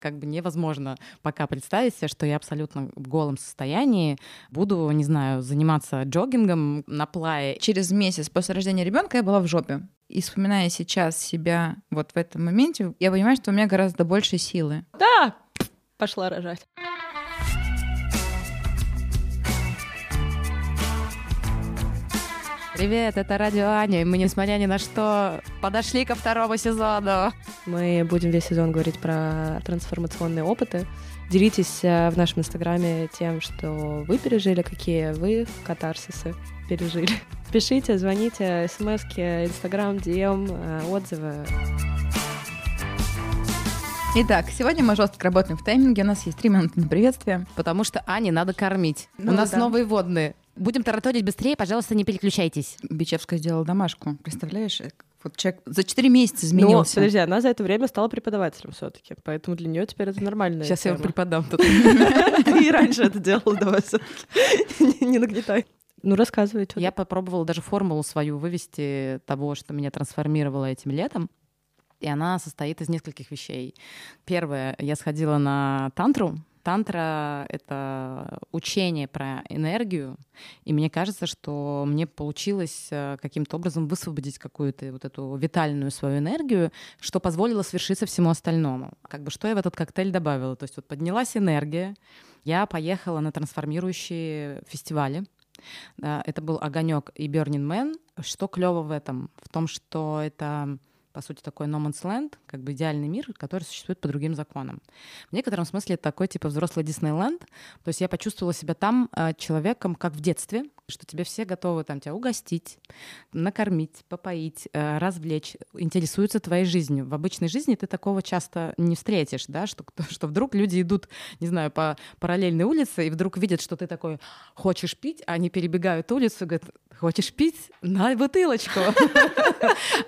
как бы невозможно пока представить себе, что я абсолютно в голом состоянии буду, не знаю, заниматься джогингом на плае. Через месяц после рождения ребенка я была в жопе. И вспоминая сейчас себя вот в этом моменте, я понимаю, что у меня гораздо больше силы. Да, пошла рожать. Привет, это Радио Аня, и мы, несмотря ни на что, подошли ко второму сезону. Мы будем весь сезон говорить про трансформационные опыты. Делитесь э, в нашем инстаграме тем, что вы пережили, какие вы катарсисы пережили. Пишите, звоните, смски, инстаграм, DM, э, отзывы. Итак, сегодня мы жестко работаем в тайминге. У нас есть три минуты на приветствие. Потому что Ане надо кормить. Ну У нас да. новые водные. Будем тараторить быстрее, пожалуйста, не переключайтесь. Бичевская сделала домашку. Представляешь? Вот человек за четыре месяца Ну, изменился. подожди, она за это время стала преподавателем все таки поэтому для нее теперь это нормально. Сейчас я его преподам тут. Ты и раньше это делала, давай всё-таки. Не нагнетай. Ну, рассказывай, Я попробовала даже формулу свою вывести того, что меня трансформировало этим летом. И она состоит из нескольких вещей. Первое, я сходила на тантру. Тантра — это учение про энергию, и мне кажется, что мне получилось э, каким-то образом высвободить какую-то вот эту витальную свою энергию, что позволило свершиться всему остальному. Как бы что я в этот коктейль добавила? То есть вот поднялась энергия, я поехала на трансформирующие фестивали, да, это был огонек и Burning Man. Что клево в этом? В том, что это по сути, такой no man's land, как бы идеальный мир, который существует по другим законам. В некотором смысле это такой, типа, взрослый Диснейленд. То есть я почувствовала себя там э, человеком, как в детстве, что тебе все готовы там тебя угостить, накормить, попоить, э, развлечь, интересуются твоей жизнью. В обычной жизни ты такого часто не встретишь, да, что, что вдруг люди идут, не знаю, по параллельной улице и вдруг видят, что ты такой хочешь пить, а они перебегают улицу и говорят, хочешь пить? На бутылочку.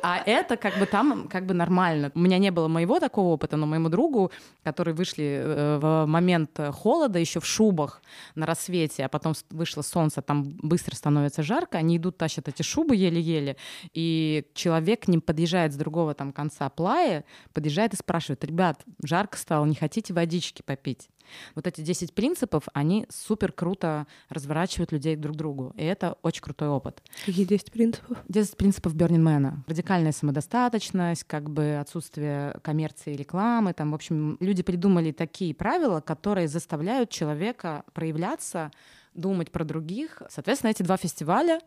А это как бы там как бы нормально. У меня не было моего такого опыта, но моему другу, который вышли э, в момент холода еще в шубах на рассвете, а потом вышло солнце, там быстро становится жарко, они идут, тащат эти шубы еле-еле, и человек к ним подъезжает с другого там конца плая, подъезжает и спрашивает, ребят, жарко стало, не хотите водички попить? Вот эти 10 принципов, они супер круто разворачивают людей друг к другу. И это очень крутой опыт. Какие 10 принципов? 10 принципов Бернинмена. Радикальная самодостаточность, как бы отсутствие коммерции и рекламы. Там, в общем, люди придумали такие правила, которые заставляют человека проявляться, думать про других. Соответственно, эти два фестиваля,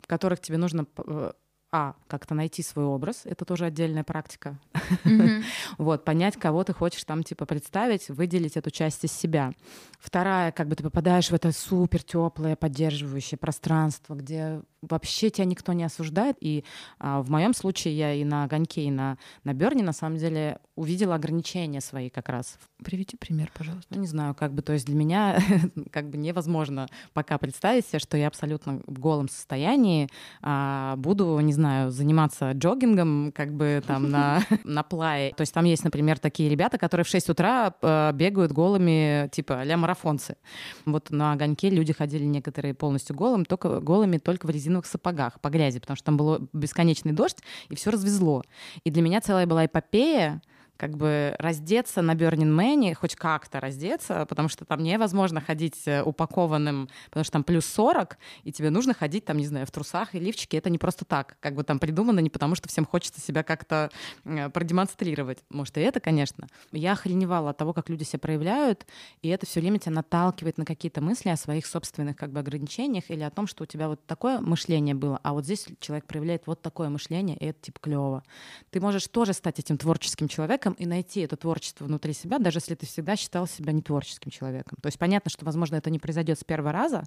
в которых тебе нужно э, а, как-то найти свой образ, это тоже отдельная практика. Мгм. Вот, понять, кого ты хочешь там, типа, представить, выделить эту часть из себя. Вторая, как бы ты попадаешь в это супер теплое, поддерживающее пространство, где вообще тебя никто не осуждает. И а, в моем случае я и на огоньке, и на, на Берне, на самом деле, увидела ограничения свои как раз. Приведи пример, пожалуйста. Ну, не знаю, как бы, то есть для меня как бы невозможно пока представить себе, что я абсолютно в голом состоянии а, буду, не знаю, заниматься джогингом, как бы там на, на плае. То есть там есть, например, такие ребята, которые в 6 утра э, бегают голыми, типа а марафонцы. Вот на огоньке люди ходили некоторые полностью голым, только голыми только в резиновых сапогах по грязи, потому что там был бесконечный дождь, и все развезло. И для меня целая была эпопея, как бы раздеться на Burning Man, хоть как-то раздеться, потому что там невозможно ходить э, упакованным, потому что там плюс 40, и тебе нужно ходить там, не знаю, в трусах и лифчике. Это не просто так, как бы там придумано не потому, что всем хочется себя как-то э, продемонстрировать. Может, и это, конечно. Я охреневала от того, как люди себя проявляют, и это все время тебя наталкивает на какие-то мысли о своих собственных как бы ограничениях или о том, что у тебя вот такое мышление было, а вот здесь человек проявляет вот такое мышление, и это типа клево. Ты можешь тоже стать этим творческим человеком и найти это творчество внутри себя, даже если ты всегда считал себя не творческим человеком. То есть понятно, что, возможно, это не произойдет с первого раза.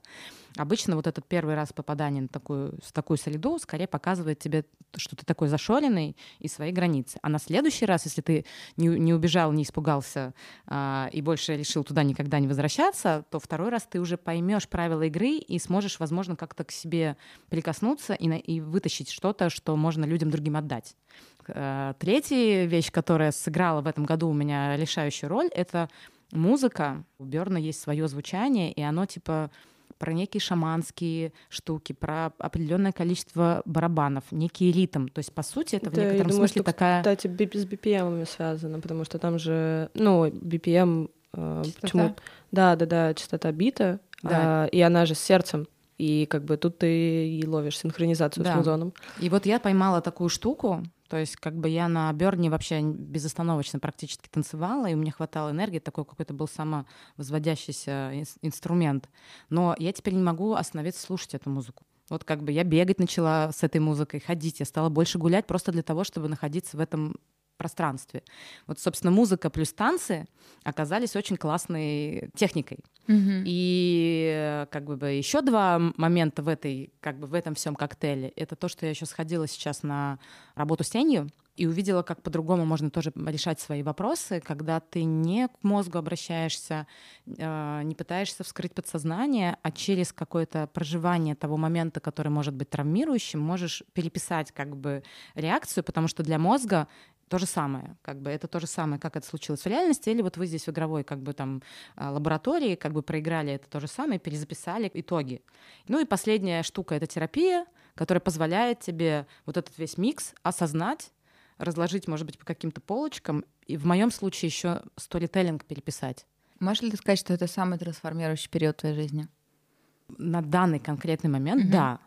Обычно вот этот первый раз попадания на такую, в такую среду скорее показывает тебе, что ты такой зашоренный и свои границы. А на следующий раз, если ты не, не убежал, не испугался а, и больше решил туда никогда не возвращаться, то второй раз ты уже поймешь правила игры и сможешь, возможно, как-то к себе прикоснуться и, на- и вытащить что-то, что можно людям другим отдать. Э, Третья вещь, которая сыграла в этом году у меня решающую роль, это музыка. У Берна есть свое звучание, и оно типа про некие шаманские штуки, про определенное количество барабанов, некий ритм. То есть, по сути, это Да, в некотором я думаю, смысле что, такая... Кстати, с BPM связано, потому что там же, ну, BPM... э, почему? Да, да, да, частота бита, Да. а, и она же с сердцем. И как бы тут ты и ловишь синхронизацию Да. с музоном. И вот я поймала такую штуку, то есть как бы я на Берне вообще безостановочно практически танцевала, и у меня хватало энергии, такой какой-то был самовозводящийся ин- инструмент. Но я теперь не могу остановиться слушать эту музыку. Вот как бы я бегать начала с этой музыкой, ходить, я стала больше гулять просто для того, чтобы находиться в этом пространстве. Вот, собственно, музыка плюс танцы оказались очень классной техникой. Мгм. И как бы еще два момента в этой, как бы в этом всем коктейле. Это то, что я еще сходила сейчас на работу с тенью и увидела, как по-другому можно тоже решать свои вопросы, когда ты не к мозгу обращаешься, э, не пытаешься вскрыть подсознание, а через какое-то проживание того момента, который может быть травмирующим, можешь переписать как бы реакцию, потому что для мозга то же самое, как бы это то же самое, как это случилось в реальности, или вот вы здесь в игровой как бы там а, лаборатории как бы проиграли это то же самое, перезаписали итоги. Ну и последняя штука — это терапия, которая позволяет тебе вот этот весь микс осознать, разложить, может быть, по каким-то полочкам, и в моем случае еще сторителлинг переписать. Можешь ли ты сказать, что это самый трансформирующий период твоей жизни? На данный конкретный момент, Мгм. да.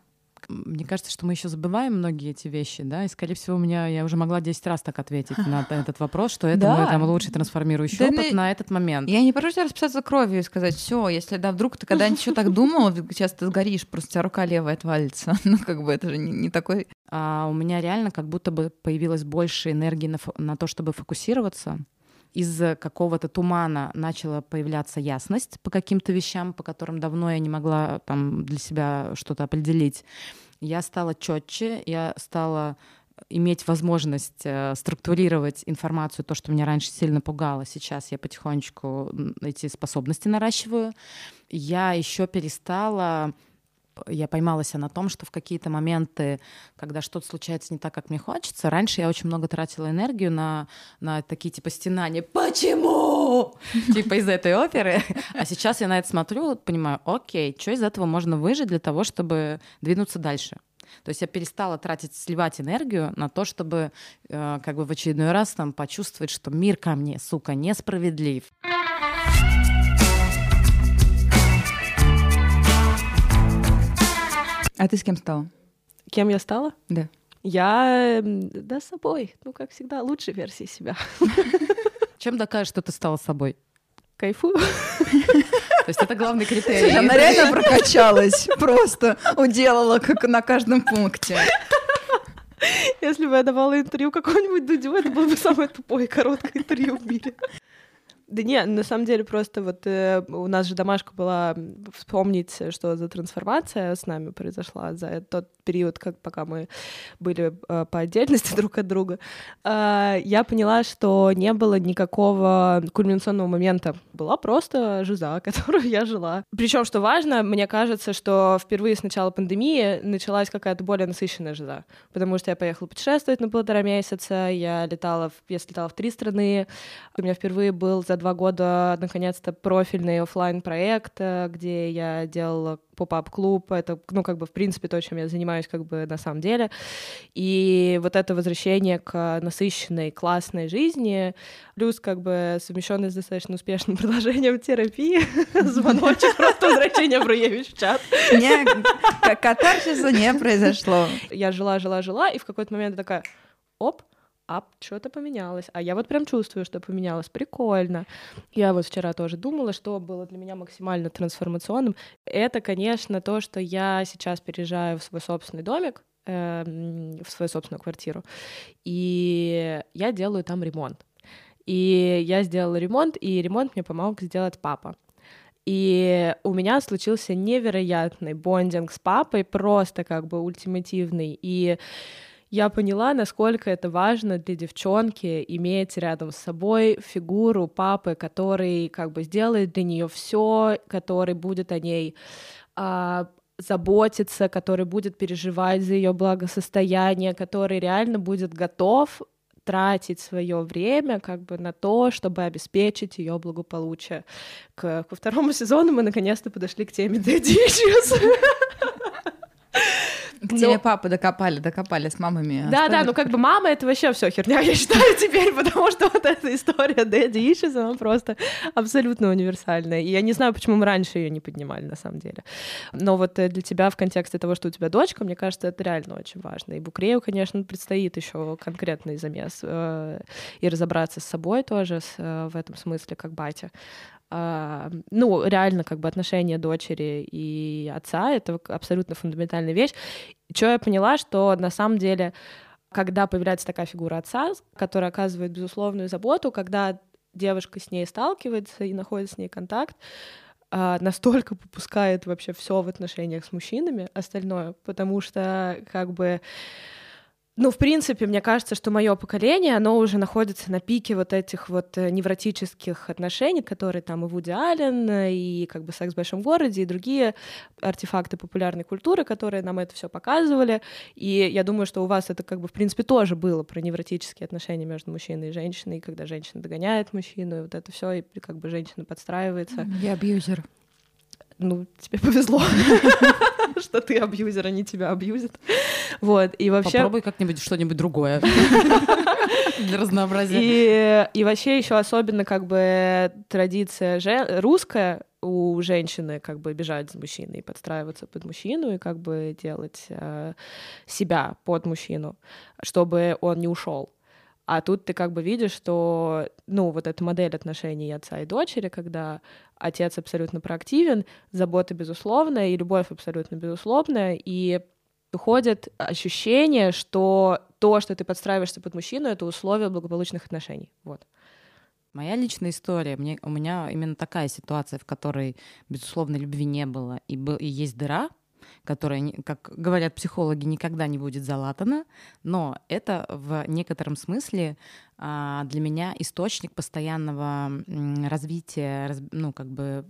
Мне кажется, что мы еще забываем многие эти вещи, да, и, скорее всего, у меня я уже могла 10 раз так ответить на этот вопрос, что это Да. мой там лучший трансформирующий Да опыт на- этот момент. Я не прошу тебя расписаться кровью и сказать, все, если да, вдруг ты когда-нибудь еще так думал, сейчас ты сгоришь, просто у тебя рука левая отвалится. Ну, как бы это же не, не такой... а у меня реально как будто бы появилось больше энергии на, фо- на то, чтобы фокусироваться. Из какого-то тумана начала появляться ясность по каким-то вещам, по которым давно я не могла там для себя что-то определить. Я стала четче, я стала иметь возможность э, структурировать информацию, то, что меня раньше сильно пугало. Сейчас я потихонечку эти способности наращиваю. Я еще перестала я поймалась на том, что в какие-то моменты, когда что-то случается не так, как мне хочется, раньше я очень много тратила энергию на, на такие типа стенания «Почему?» Типа из этой оперы. А сейчас я на это смотрю, понимаю, окей, что из этого можно выжить для того, чтобы двинуться дальше. То есть я перестала тратить, сливать энергию на то, чтобы э, как бы в очередной раз там почувствовать, что мир ко мне, сука, несправедлив. А ты с кем стала? Кем я стала? Да. Я, да, собой. Ну, как всегда, лучшей версии себя. Чем докажешь, что ты стала собой? Кайфую. То есть это главный критерий. Она реально прокачалась, просто уделала, как на каждом пункте. Если бы я давала интервью какому-нибудь Дудю, это было бы самое тупое короткое интервью в мире. Да не, на самом деле просто вот э, у нас же домашка была вспомнить, что за трансформация с нами произошла за тот период, как пока мы были э, по отдельности друг от друга. А, я поняла, что не было никакого кульминационного момента. Была просто жиза, которую я жила. Причем, что важно, мне кажется, что впервые с начала пандемии началась какая-то более насыщенная жиза, потому что я поехала путешествовать на полтора месяца, я летала, в, я слетала в три страны, у меня впервые был за два года, наконец-то, профильный оффлайн проект где я делала pop-up -клуб, это, ну, как бы, в принципе, то, чем я занимаюсь, как бы, на самом деле. И вот это возвращение к насыщенной, классной жизни, плюс, как бы, совмещенный с достаточно успешным продолжением терапии, звоночек, просто возвращение Бруевич в чат. Не, катарсиса не произошло. Я жила, жила, жила, и в какой-то момент такая, оп, а что-то поменялось. А я вот прям чувствую, что поменялось. Прикольно. Я вот вчера тоже думала, что было для меня максимально трансформационным. Это, конечно, то, что я сейчас переезжаю в свой собственный домик, эм, в свою собственную квартиру, и я делаю там ремонт. И я сделала ремонт, и ремонт мне помог сделать папа. И у меня случился невероятный бондинг с папой, просто как бы ультимативный. И я поняла, насколько это важно для девчонки иметь рядом с собой фигуру папы, который как бы сделает для нее все, который будет о ней а, заботиться, который будет переживать за ее благосостояние, который реально будет готов тратить свое время как бы на то, чтобы обеспечить ее благополучие. К, ко второму сезону мы наконец-то подошли к теме Issues. К теме папы докопали, докопали с мамами. Да, да, ну как бы мама это вообще все херня, я считаю теперь, потому что вот эта история Дэдди Ишес, она просто абсолютно универсальная. И я не знаю, почему мы раньше ее не поднимали, на самом деле. Но вот э, для тебя в контексте того, что у тебя дочка, мне кажется, это реально очень важно. И Букрею, конечно, предстоит еще конкретный замес э, и разобраться с собой тоже э, в этом смысле, как батя. А, ну, реально, как бы отношения дочери и отца — это абсолютно фундаментальная вещь. Что я поняла, что на самом деле, когда появляется такая фигура отца, которая оказывает безусловную заботу, когда девушка с ней сталкивается и находит с ней контакт, а, настолько попускает вообще все в отношениях с мужчинами, остальное, потому что как бы ну, в принципе, мне кажется, что мое поколение, оно уже находится на пике вот этих вот э, невротических отношений, которые там и Вуди Аллен, и как бы «Секс в большом городе», и другие артефакты популярной культуры, которые нам это все показывали. И я думаю, что у вас это как бы в принципе тоже было про невротические отношения между мужчиной и женщиной, когда женщина догоняет мужчину, и вот это все, и как бы женщина подстраивается. Я абьюзер ну, тебе повезло, что ты абьюзер, они тебя абьюзят. Вот, и вообще... Попробуй как-нибудь что-нибудь другое для разнообразия. И, и вообще еще особенно как бы традиция же... русская у женщины как бы бежать за мужчиной, подстраиваться под мужчину и как бы делать э, себя под мужчину, чтобы он не ушел. А тут ты как бы видишь, что, ну, вот эта модель отношений отца и дочери, когда отец абсолютно проактивен, забота безусловная и любовь абсолютно безусловная, и уходит ощущение, что то, что ты подстраиваешься под мужчину, это условие благополучных отношений. Вот. Моя личная история, мне, у меня именно такая ситуация, в которой, безусловно, любви не было, и, был, и есть дыра, которая, как говорят психологи, никогда не будет залатана, но это в некотором смысле для меня источник постоянного развития, ну, как бы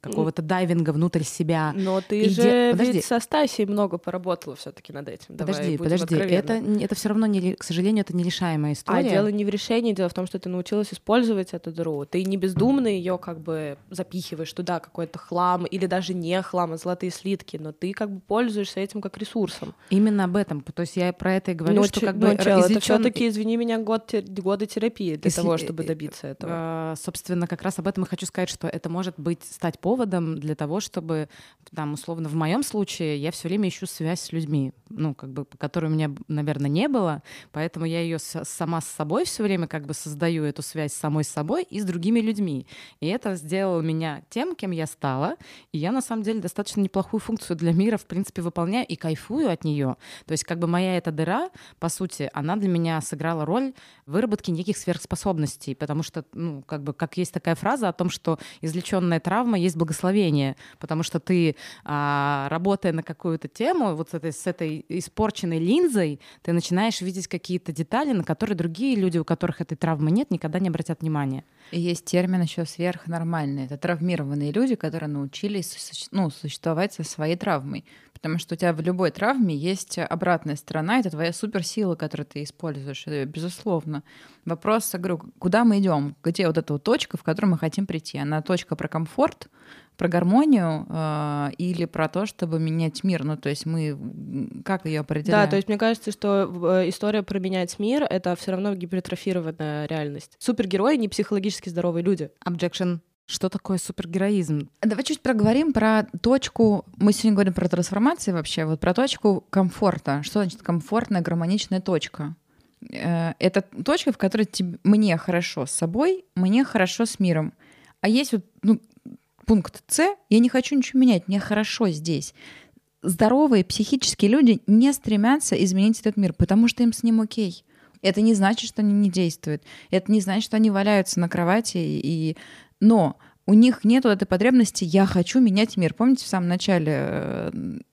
какого-то дайвинга внутрь себя. Но ты и же подожди. ведь со Стасией много поработала все таки над этим. Подожди, Давай подожди. Это, это все равно, не, к сожалению, это нерешаемая история. А дело не в решении, дело в том, что ты научилась использовать эту дыру. Ты не бездумно ее как бы запихиваешь туда, какой-то хлам, или даже не хлам, а золотые слитки, но ты как бы пользуешься этим как ресурсом. Именно об этом. То есть я про это и говорю, но что как бы... Чел, излечен... это все таки извини меня, год годы терапии для Если, того, чтобы э, добиться этого. А, собственно, как раз об этом и хочу сказать, что это может быть стать поводом для того, чтобы, там, условно, в моем случае я все время ищу связь с людьми, ну, как бы, которой у меня, наверное, не было, поэтому я ее сама с собой все время как бы создаю эту связь с самой с собой и с другими людьми. И это сделало меня тем, кем я стала, и я, на самом деле, достаточно неплохую функцию для мира, в принципе, выполняю и кайфую от нее. То есть, как бы моя эта дыра, по сути, она для меня сыграла роль выработки неких сверхспособностей способностей, потому что, ну, как бы, как есть такая фраза о том, что извлеченная травма есть благословение, потому что ты, а, работая на какую-то тему, вот с этой, с этой испорченной линзой, ты начинаешь видеть какие-то детали, на которые другие люди, у которых этой травмы нет, никогда не обратят внимания. И есть термин еще сверхнормальный. Это травмированные люди, которые научились ну, существовать со своей травмой. Потому что у тебя в любой травме есть обратная сторона, это твоя суперсила, которую ты используешь, безусловно. Вопрос, я говорю, куда мы идем? Где вот эта вот точка, в которую мы хотим прийти? Она точка про комфорт, про гармонию э, или про то, чтобы менять мир? Ну, то есть мы как ее определяем? Да, то есть мне кажется, что э, история про менять мир — это все равно гипертрофированная реальность. Супергерои — не психологически здоровые люди. Objection. Что такое супергероизм? Давай чуть проговорим про точку. Мы сегодня говорим про трансформации вообще, вот про точку комфорта. Что значит комфортная, гармоничная точка? Э, это точка, в которой тебе, мне хорошо с собой, мне хорошо с миром. А есть вот ну, пункт С, я не хочу ничего менять, мне хорошо здесь. Здоровые психические люди не стремятся изменить этот мир, потому что им с ним окей. Это не значит, что они не действуют. Это не значит, что они валяются на кровати и но у них нет этой потребности «я хочу менять мир». Помните, в самом начале э,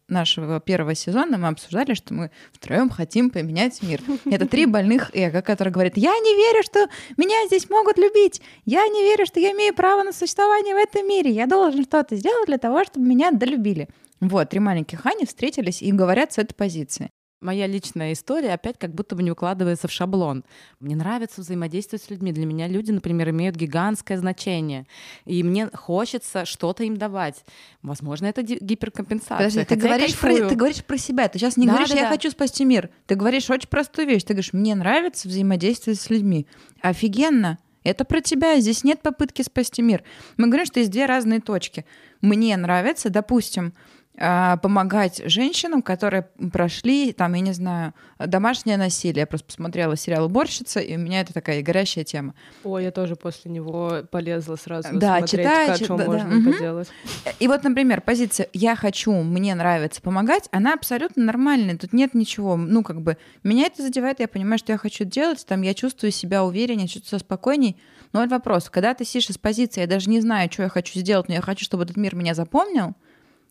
нашего первого сезона мы обсуждали, что мы втроем хотим поменять мир. Это три больных эго, которые говорят, я не верю, что меня здесь могут любить, я не верю, что я имею право на существование в этом мире, я должен что-то сделать для того, чтобы меня долюбили. Вот, три маленьких Ани встретились и говорят с этой позиции. Моя личная история опять как будто бы не укладывается в шаблон. Мне нравится взаимодействовать с людьми. Для меня люди, например, имеют гигантское значение. И мне хочется что-то им давать. Возможно, это гиперкомпенсация. Подожди, ты говоришь, про, ты говоришь про себя. Ты сейчас не да, говоришь, да, я да. хочу спасти мир. Ты говоришь очень простую вещь. Ты говоришь, мне нравится взаимодействовать с людьми. Офигенно. Это про тебя. Здесь нет попытки спасти мир. Мы говорим, что есть две разные точки. Мне нравится, допустим, помогать женщинам, которые прошли, там, я не знаю, домашнее насилие. Я просто посмотрела сериал «Уборщица», и у меня это такая горящая тема. Ой, я тоже после него полезла сразу да, смотреть, читаю, как, чит... что да, можно да. поделать. И вот, например, позиция «я хочу, мне нравится помогать», она абсолютно нормальная, тут нет ничего, ну, как бы, меня это задевает, я понимаю, что я хочу делать, там, я чувствую себя увереннее, чувствую себя спокойней, но вот вопрос, когда ты сидишь из позиции, я даже не знаю, что я хочу сделать, но я хочу, чтобы этот мир меня запомнил,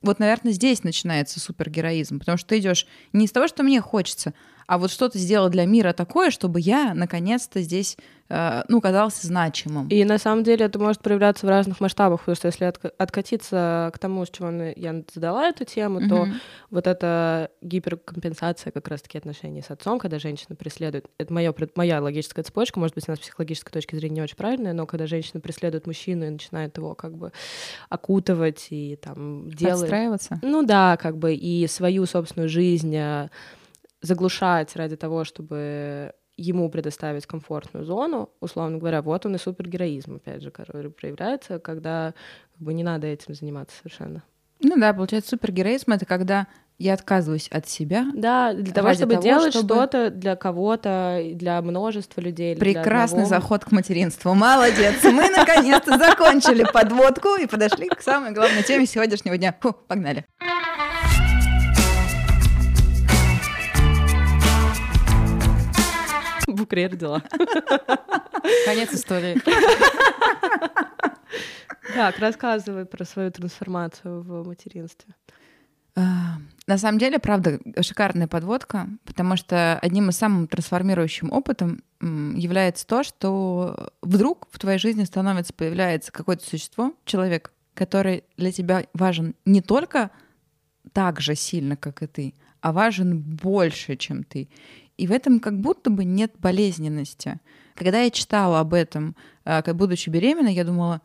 вот, наверное, здесь начинается супергероизм, потому что ты идешь не из того, что мне хочется, а вот что-то сделал для мира такое, чтобы я наконец-то здесь, э, ну, казался значимым. И на самом деле это может проявляться в разных масштабах, потому что если откатиться к тому, с чего я задала эту тему, mm-hmm. то вот эта гиперкомпенсация как раз-таки отношений с отцом, когда женщина преследует, это моё, моя логическая цепочка, может быть, она с психологической точки зрения не очень правильная, но когда женщина преследует мужчину и начинает его как бы окутывать и там делать... Подстраиваться? Ну да, как бы и свою собственную жизнь э, заглушать ради того, чтобы ему предоставить комфортную зону, условно говоря, вот он и супергероизм, опять же, который проявляется, когда как бы не надо этим заниматься совершенно. Ну да, получается, супергероизм — это когда я отказываюсь от себя. Да, для того, чтобы того, делать чтобы... что-то для кого-то, для множества людей. Прекрасный заход к материнству. Молодец. Мы наконец-то закончили подводку и подошли к самой главной теме сегодняшнего дня. Фу, погнали. Букре родила. Конец истории. Так, рассказывай про свою трансформацию в материнстве. А, на самом деле, правда, шикарная подводка, потому что одним из самых трансформирующим опытом является то, что вдруг в твоей жизни становится, появляется какое-то существо, человек, который для тебя важен не только так же сильно, как и ты, а важен больше, чем ты. И в этом как будто бы нет болезненности. Когда я читала об этом, а, будучи беременной, я думала,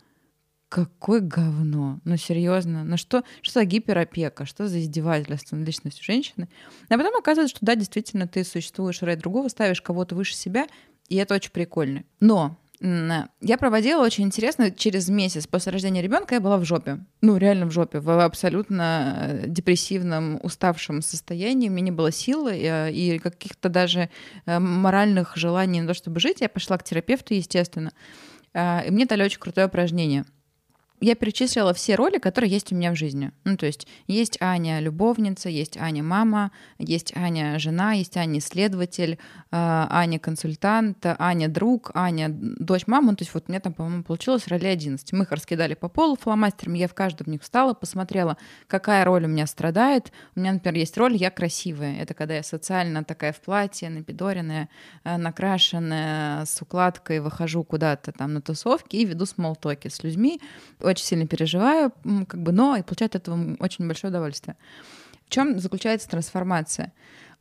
какое говно, ну серьезно, ну что, что за гиперопека, что за издевательство над личностью женщины. А потом оказывается, что да, действительно, ты существуешь ради другого, ставишь кого-то выше себя, и это очень прикольно. Но я проводила очень интересно, через месяц после рождения ребенка я была в жопе. Ну, реально в жопе, в абсолютно э, депрессивном, уставшем состоянии. У меня не было силы и, э, и каких-то даже э, моральных желаний на то, чтобы жить. Я пошла к терапевту, естественно. И мне дали очень крутое упражнение — я перечислила все роли, которые есть у меня в жизни. Ну, то есть есть Аня любовница, есть Аня мама, есть Аня жена, есть Аня исследователь, а, Аня консультант, Аня друг, Аня дочь мамы. Ну, то есть вот у меня там, по-моему, получилось роли 11. Мы их раскидали по полу фломастером, я в каждом них встала, посмотрела, какая роль у меня страдает. У меня, например, есть роль «я красивая». Это когда я социально такая в платье, напидоренная, э, накрашенная, с укладкой, выхожу куда-то там на тусовки и веду смолтоки с людьми очень сильно переживаю, как бы, но и получаю от этого очень большое удовольствие. В чем заключается трансформация?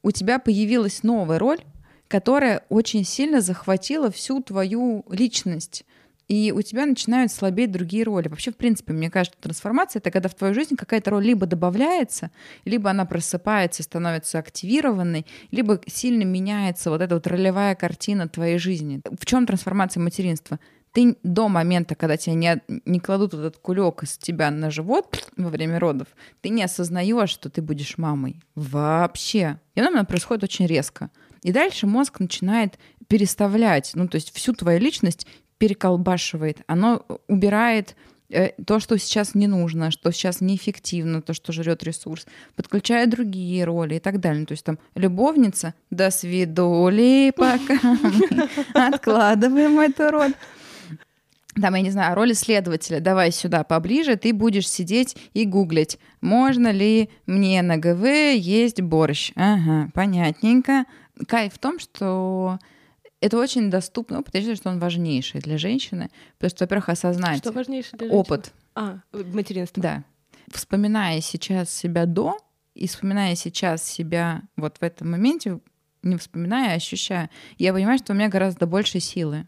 У тебя появилась новая роль, которая очень сильно захватила всю твою личность. И у тебя начинают слабеть другие роли. Вообще, в принципе, мне кажется, трансформация — это когда в твою жизнь какая-то роль либо добавляется, либо она просыпается, становится активированной, либо сильно меняется вот эта вот ролевая картина твоей жизни. В чем трансформация материнства? Ты до момента, когда тебя не, не кладут этот кулек из тебя на живот во время родов, ты не осознаешь, что ты будешь мамой. Вообще. И оно происходит очень резко. И дальше мозг начинает переставлять, ну, то есть всю твою личность переколбашивает. Оно убирает э, то, что сейчас не нужно, что сейчас неэффективно, то, что жрет ресурс, подключая другие роли и так далее. Ну, то есть там любовница, до свидули, пока откладываем эту роль там, я не знаю, роль исследователя, давай сюда поближе, ты будешь сидеть и гуглить, можно ли мне на ГВ есть борщ. Ага, понятненько. Кайф в том, что это очень доступно, опыт, я считаю, что он важнейший для женщины, потому что, во-первых, осознать что важнейший для женщины? опыт. А, материнство. Да. Вспоминая сейчас себя до, И вспоминая сейчас себя вот в этом моменте, не вспоминая, а ощущая, я понимаю, что у меня гораздо больше силы.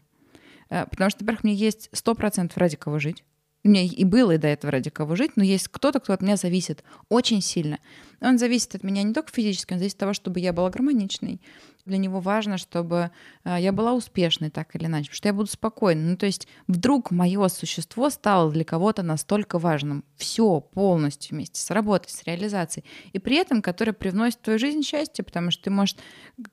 Э, потому что, во-первых, мне есть сто процентов ради кого жить. Меня и было и до этого ради кого жить, но есть кто-то, кто от меня зависит очень сильно. Он зависит от меня не только физически, он зависит от того, чтобы я была гармоничной, для него важно, чтобы э, я была успешной так или иначе, потому что я буду спокойна. Ну, то есть вдруг мое существо стало для кого-то настолько важным. Все полностью вместе с работой, с реализацией. И при этом, которое привносит в твою жизнь счастье, потому что ты можешь...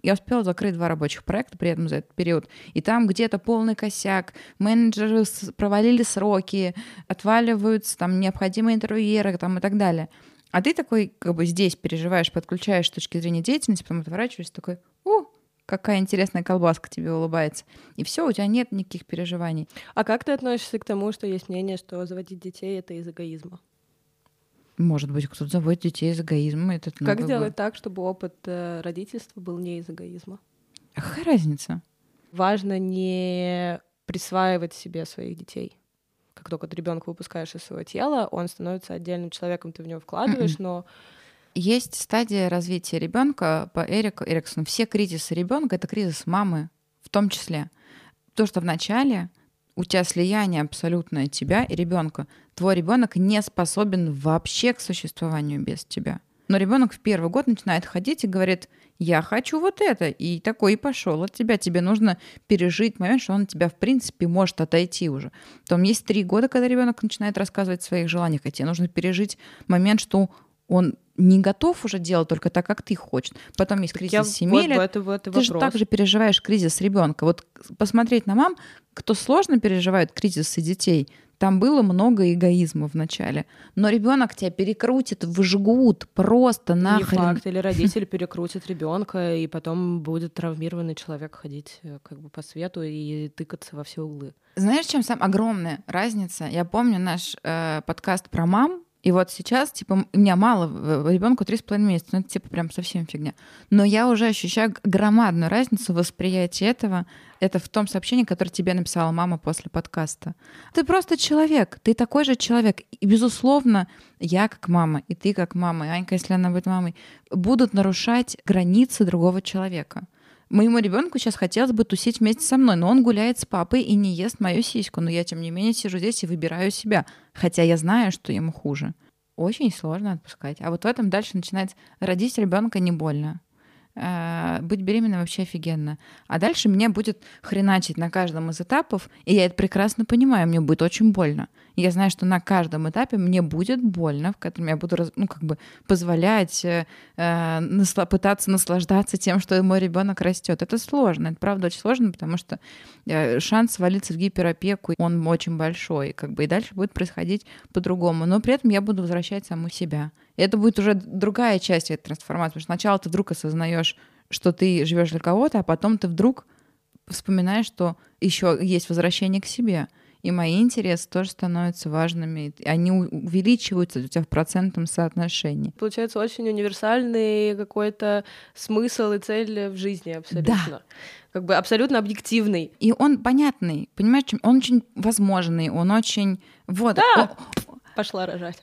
Я успела закрыть два рабочих проекта при этом за этот период. И там где-то полный косяк, менеджеры провалили сроки, отваливаются там необходимые интервьюеры там, и так далее. А ты такой, как бы здесь переживаешь, подключаешь с точки зрения деятельности, потом отворачиваешься такой, о, какая интересная колбаска тебе улыбается. И все, у тебя нет никаких переживаний. А как ты относишься к тому, что есть мнение, что заводить детей это из эгоизма? Может быть, кто-то заводит детей из эгоизма. Это, ну, как, как сделать бы... так, чтобы опыт э, родительства был не из эгоизма? А какая разница? Важно не присваивать себе своих детей. Как только ты ребенка выпускаешь из своего тела, он становится отдельным человеком, ты в него вкладываешь, но есть стадия развития ребенка по Эрику Эриксону. Все кризисы ребенка это кризис мамы в том числе. То, что в начале у тебя слияние абсолютное тебя и ребенка. Твой ребенок не способен вообще к существованию без тебя. Но ребенок в первый год начинает ходить и говорит, я хочу вот это, и такой и пошел от тебя. Тебе нужно пережить момент, что он от тебя в принципе может отойти уже. Потом есть три года, когда ребенок начинает рассказывать о своих желаниях, а тебе нужно пережить момент, что он не готов уже делать только так, как ты хочешь. Потом есть кризис я, 7 вот. Это, вот, ты вопрос. же также переживаешь кризис ребенка. Вот посмотреть на мам, кто сложно переживает кризисы детей, там было много эгоизма в начале. Но ребенок тебя перекрутит, выжгут просто нахрен. Не факт, или родитель перекрутит ребенка, и потом будет травмированный человек ходить э, как бы по свету и тыкаться во все углы. Знаешь, чем самая огромная разница? Я помню наш э, подкаст про мам, и вот сейчас, типа, у меня мало, ребенку три с половиной месяца, ну это типа прям совсем фигня. Но я уже ощущаю громадную разницу восприятия этого. Это в том сообщении, которое тебе написала мама после подкаста. Ты просто человек, ты такой же человек. И, безусловно, я как мама, и ты как мама, и Анька, если она будет мамой, будут нарушать границы другого человека. Моему ребенку сейчас хотелось бы тусить вместе со мной, но он гуляет с папой и не ест мою сиську. Но я, тем не менее, сижу здесь и выбираю себя. Хотя я знаю, что ему хуже. Очень сложно отпускать. А вот в этом дальше начинать родить ребенка не больно. Э, быть беременной вообще офигенно. А дальше меня будет хреначить на каждом из этапов, и я это прекрасно понимаю, мне будет очень больно. Я знаю, что на каждом этапе мне будет больно, в котором я буду, ну, как бы позволять э, э насла- пытаться наслаждаться тем, что мой ребенок растет. Это сложно, это правда очень сложно, потому что э, шанс свалиться в гиперопеку, он очень большой, как бы, и дальше будет происходить по-другому. Но при этом я буду возвращать саму себя. И это будет уже другая часть этой трансформации. Потому что сначала ты вдруг осознаешь, что ты живешь для кого-то, а потом ты вдруг вспоминаешь, что еще есть возвращение к себе. И мои интересы тоже становятся важными. Они увеличиваются у тебя в процентном соотношении. Получается очень универсальный какой-то смысл и цель в жизни абсолютно. Да. Как бы абсолютно объективный. И он понятный, понимаешь, он очень возможный, он очень... Вот. Да. Он... Пошла рожать.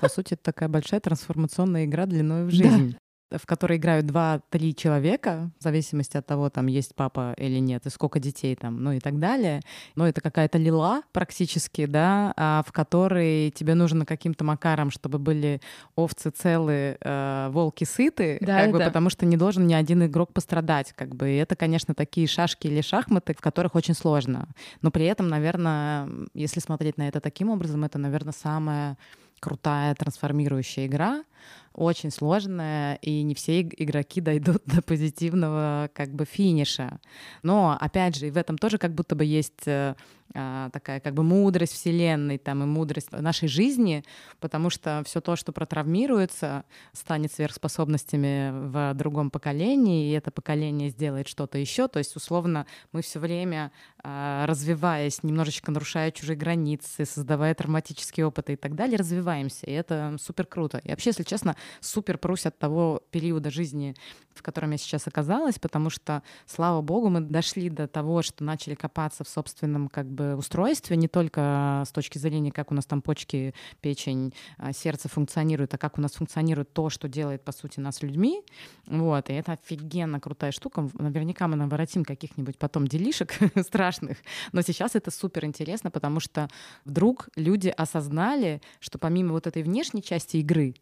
По сути, это такая большая трансформационная игра длиной в жизнь. Да в которой играют два-три человека, в зависимости от того, там есть папа или нет, и сколько детей там, ну и так далее. Но это какая-то лила практически, да, а в которой тебе нужно каким-то макаром, чтобы были овцы целые, э, волки сыты, да, как бы, потому что не должен ни один игрок пострадать, как бы. И это, конечно, такие шашки или шахматы, в которых очень сложно. Но при этом, наверное, если смотреть на это таким образом, это, наверное, самая крутая трансформирующая игра, очень сложная, и не все игроки дойдут до позитивного как бы финиша. Но, опять же, и в этом тоже как будто бы есть э, а, такая как бы мудрость Вселенной там, и мудрость нашей жизни, потому что все то, что протравмируется, станет сверхспособностями в другом поколении, и это поколение сделает что-то еще. То есть, условно, мы все время а, развиваясь, немножечко нарушая чужие границы, создавая травматические опыты и так далее, развиваемся. И это супер круто. И вообще, если честно, супер прусь от того периода жизни, в котором я сейчас оказалась, потому что, слава богу, мы дошли до того, что начали копаться в собственном как бы устройстве, не только с точки зрения, как у нас там почки, печень, а, сердце функционирует, а как у нас функционирует то, что делает, по сути, нас людьми. Вот, и это офигенно крутая штука. Наверняка мы наворотим каких-нибудь потом делишек страшных, но сейчас это супер интересно, потому что вдруг люди осознали, что помимо вот этой внешней части игры,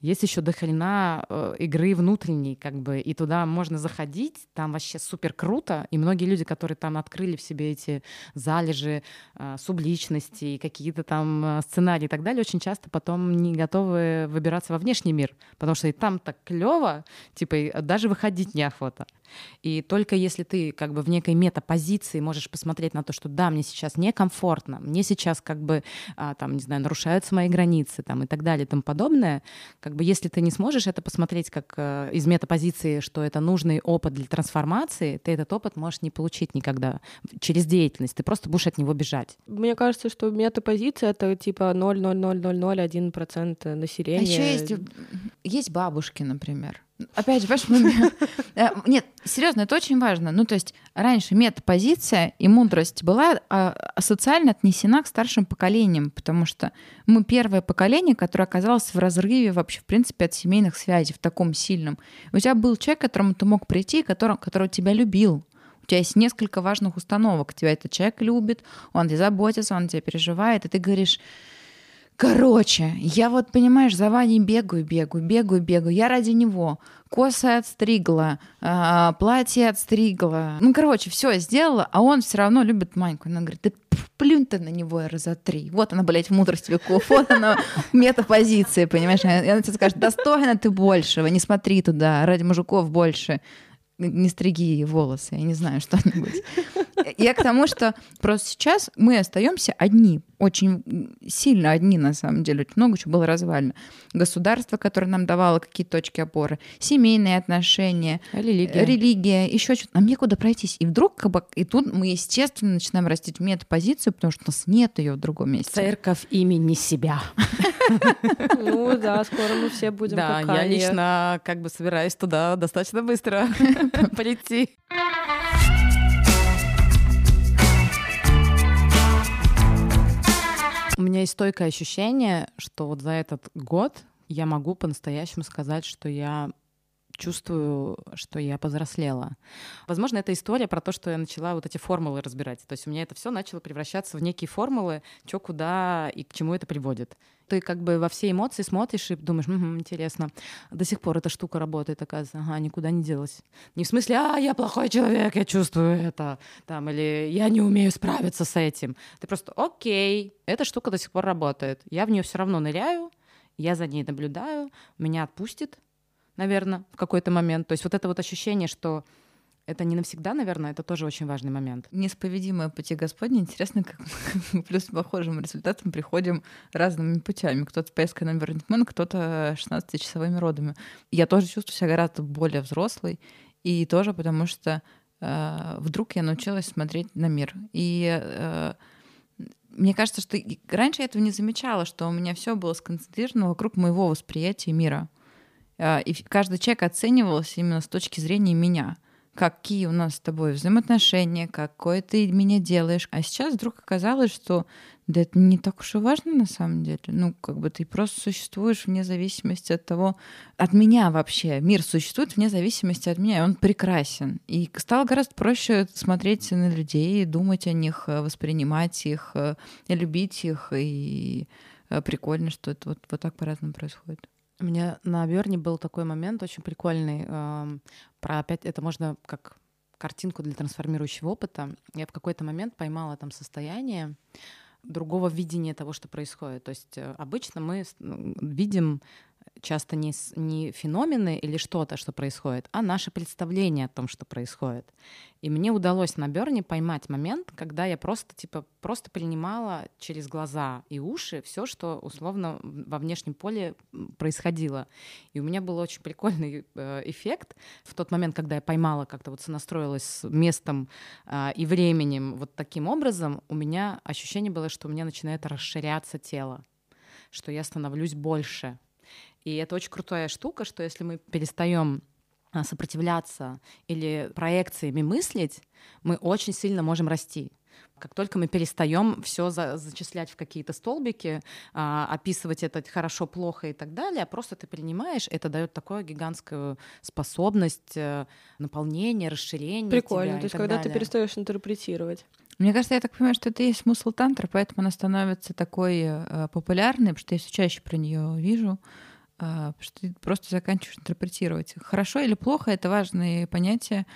есть еще дохрена э, игры внутренней, как бы, и туда можно заходить, там вообще супер круто, и многие люди, которые там открыли в себе эти залежи э, субличности, какие-то там э, сценарии и так далее, очень часто потом не готовы выбираться во внешний мир, потому что и там так клево, типа даже выходить неохота. И только если ты как бы в некой метапозиции можешь посмотреть на то, что да, мне сейчас некомфортно, мне сейчас как бы а, там, не знаю, нарушаются мои границы там и так далее и тому подобное, как бы если ты не сможешь это посмотреть как э, из метапозиции, что это нужный опыт для трансформации, ты этот опыт можешь не получить никогда через деятельность, ты просто будешь от него бежать. Мне кажется, что метапозиция — это типа 0,00001% населения. А еще есть, есть бабушки, например Опять же, понимаешь, э, нет, серьезно, это очень важно. Ну, то есть раньше метапозиция и мудрость была а, социально отнесена к старшим поколениям, потому что мы первое поколение, которое оказалось в разрыве вообще, в принципе, от семейных связей, в таком сильном. У тебя был человек, к которому ты мог прийти, который, который тебя любил. У тебя есть несколько важных установок. Тебя этот человек любит, он тебе заботится, он тебя переживает, и ты говоришь, Короче, я вот, понимаешь, за Ваней бегаю, бегаю, бегаю, бегаю. Я ради него косы отстригла, э, платье отстригла. Ну, короче, все сделала, а он все равно любит Маньку. Она говорит, да плюнь ты на него раза три. Вот она, блядь, в мудрости веков, вот она метапозиция, понимаешь? И она тебе скажет, достойна ты большего, не смотри туда, ради мужиков больше не стриги волосы, я не знаю, что-нибудь. Я к тому, что просто сейчас мы остаемся одни, очень сильно одни на самом деле, очень много чего было развалено. Государство, которое нам давало какие-то точки опоры, семейные отношения, религия, религия еще что-то. Нам некуда пройтись. И вдруг, как бы, и тут мы, естественно, начинаем растить метапозицию, потому что у нас нет ее в другом месте. Церковь имени себя. Ну да, скоро мы все будем Да, я лично как бы собираюсь туда достаточно быстро полететь. У меня есть стойкое ощущение, что вот за этот год я могу по-настоящему сказать, что я чувствую, что я повзрослела. Возможно, это история про то, что я начала вот эти формулы разбирать. То есть у меня это все начало превращаться в некие формулы, что куда и к чему это приводит. Ты как бы во все эмоции смотришь и думаешь, угу, интересно, до сих пор эта штука работает, оказывается, ага, никуда не делась. Не в смысле, а, я плохой человек, я чувствую это, там, или я не умею справиться с этим. Ты просто, окей, эта штука до сих пор работает. Я в нее все равно ныряю, я за ней наблюдаю, меня отпустит, наверное, в какой-то момент. То есть вот это вот ощущение, что это не навсегда, наверное, это тоже очень важный момент. Несповедимое пути Господне. Интересно, как мы плюс похожим результатам приходим разными путями. Кто-то поездкой на Бернтмен, кто-то 16-часовыми родами. Я тоже чувствую себя гораздо более взрослой. И тоже потому что э, вдруг я научилась смотреть на мир. И э, мне кажется, что раньше я этого не замечала, что у меня все было сконцентрировано вокруг моего восприятия мира. Э, и каждый человек оценивался именно с точки зрения меня — какие у нас с тобой взаимоотношения, какое ты меня делаешь. А сейчас вдруг оказалось, что да это не так уж и важно на самом деле. Ну, как бы ты просто существуешь вне зависимости от того, от меня вообще. Мир существует вне зависимости от меня, и он прекрасен. И стало гораздо проще смотреть на людей, думать о них, воспринимать их, любить их. И э, прикольно, что это вот, вот так по-разному происходит. Меня на Берне был такой момент очень прикольный. Про опять это можно как картинку для трансформирующего опыта. Я в какой-то момент поймала там состояние другого видения того, что происходит. То есть э, обычно мы видим часто не, не феномены или что-то, что происходит, а наше представление о том, что происходит. И мне удалось на Берне поймать момент, когда я просто, типа, просто принимала через глаза и уши все, что условно во внешнем поле происходило. И у меня был очень прикольный э, эффект в тот момент, когда я поймала, как-то вот сонастроилась с местом э, и временем вот таким образом, у меня ощущение было, что у меня начинает расширяться тело, что я становлюсь больше, И это очень крутая штука, что если мы перестаем а, сопротивляться или проекциями мыслить, мы очень сильно можем расти. Как только мы перестаем все за, зачислять в какие-то столбики, а, описывать это хорошо, плохо и так далее, а просто ты принимаешь, это дает такую гигантскую способность э, наполнения, расширения. Прикольно. тебя То есть, когда далее. ты перестаешь интерпретировать. Мне кажется, я так понимаю, что это и есть смысл тантры, поэтому она становится такой э, популярной, потому что я все чаще про нее вижу, что ты просто заканчиваешь интерпретировать. Хорошо или плохо — это важные понятия,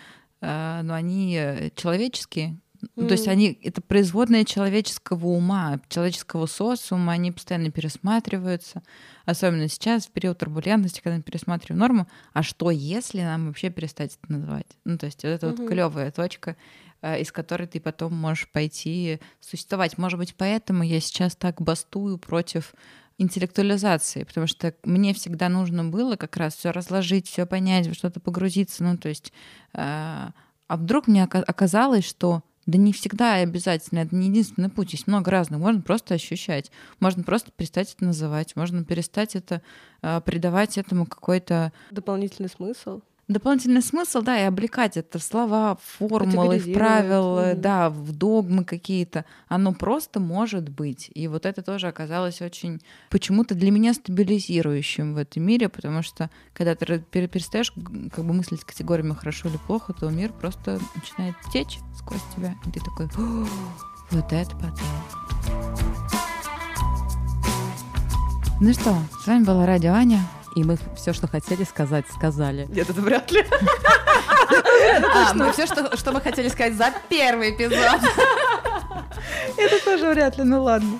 э, но они э, человеческие. Ну, То есть они это производные человеческого ума, человеческого социума, они постоянно пересматриваются, особенно сейчас, в период турбулентности, когда мы пересматриваем норму. А что, если нам вообще перестать это называть? Ну, то есть вот это Мгм. вот клевая точка, э, из которой ты потом можешь пойти существовать. Может быть, поэтому я сейчас так бастую против интеллектуализации, потому что мне всегда нужно было как раз все разложить, все понять, во что-то погрузиться. Ну, то есть, э, а вдруг мне ока- оказалось, что да не всегда и обязательно, это не единственный путь, есть много разных, можно просто ощущать, можно просто перестать это называть, можно перестать это, э, придавать этому какой-то Дополнительный смысл. Дополнительный смысл, да, и облекать это в слова, в формулы, в правила, мгм. да, в догмы какие-то. Оно просто может быть. И вот это тоже оказалось очень почему-то для меня стабилизирующим в этом мире, потому что когда ты перестаешь как бы мыслить категориями хорошо или плохо, то мир просто начинает течь сквозь тебя. И ты такой, «О, вот это потом. Ну что, с вами была Радио Аня. И мы все, что хотели сказать, сказали. Нет, это вряд ли. А, мы все, что, что мы хотели сказать за первый эпизод. Это тоже вряд ли, ну ладно.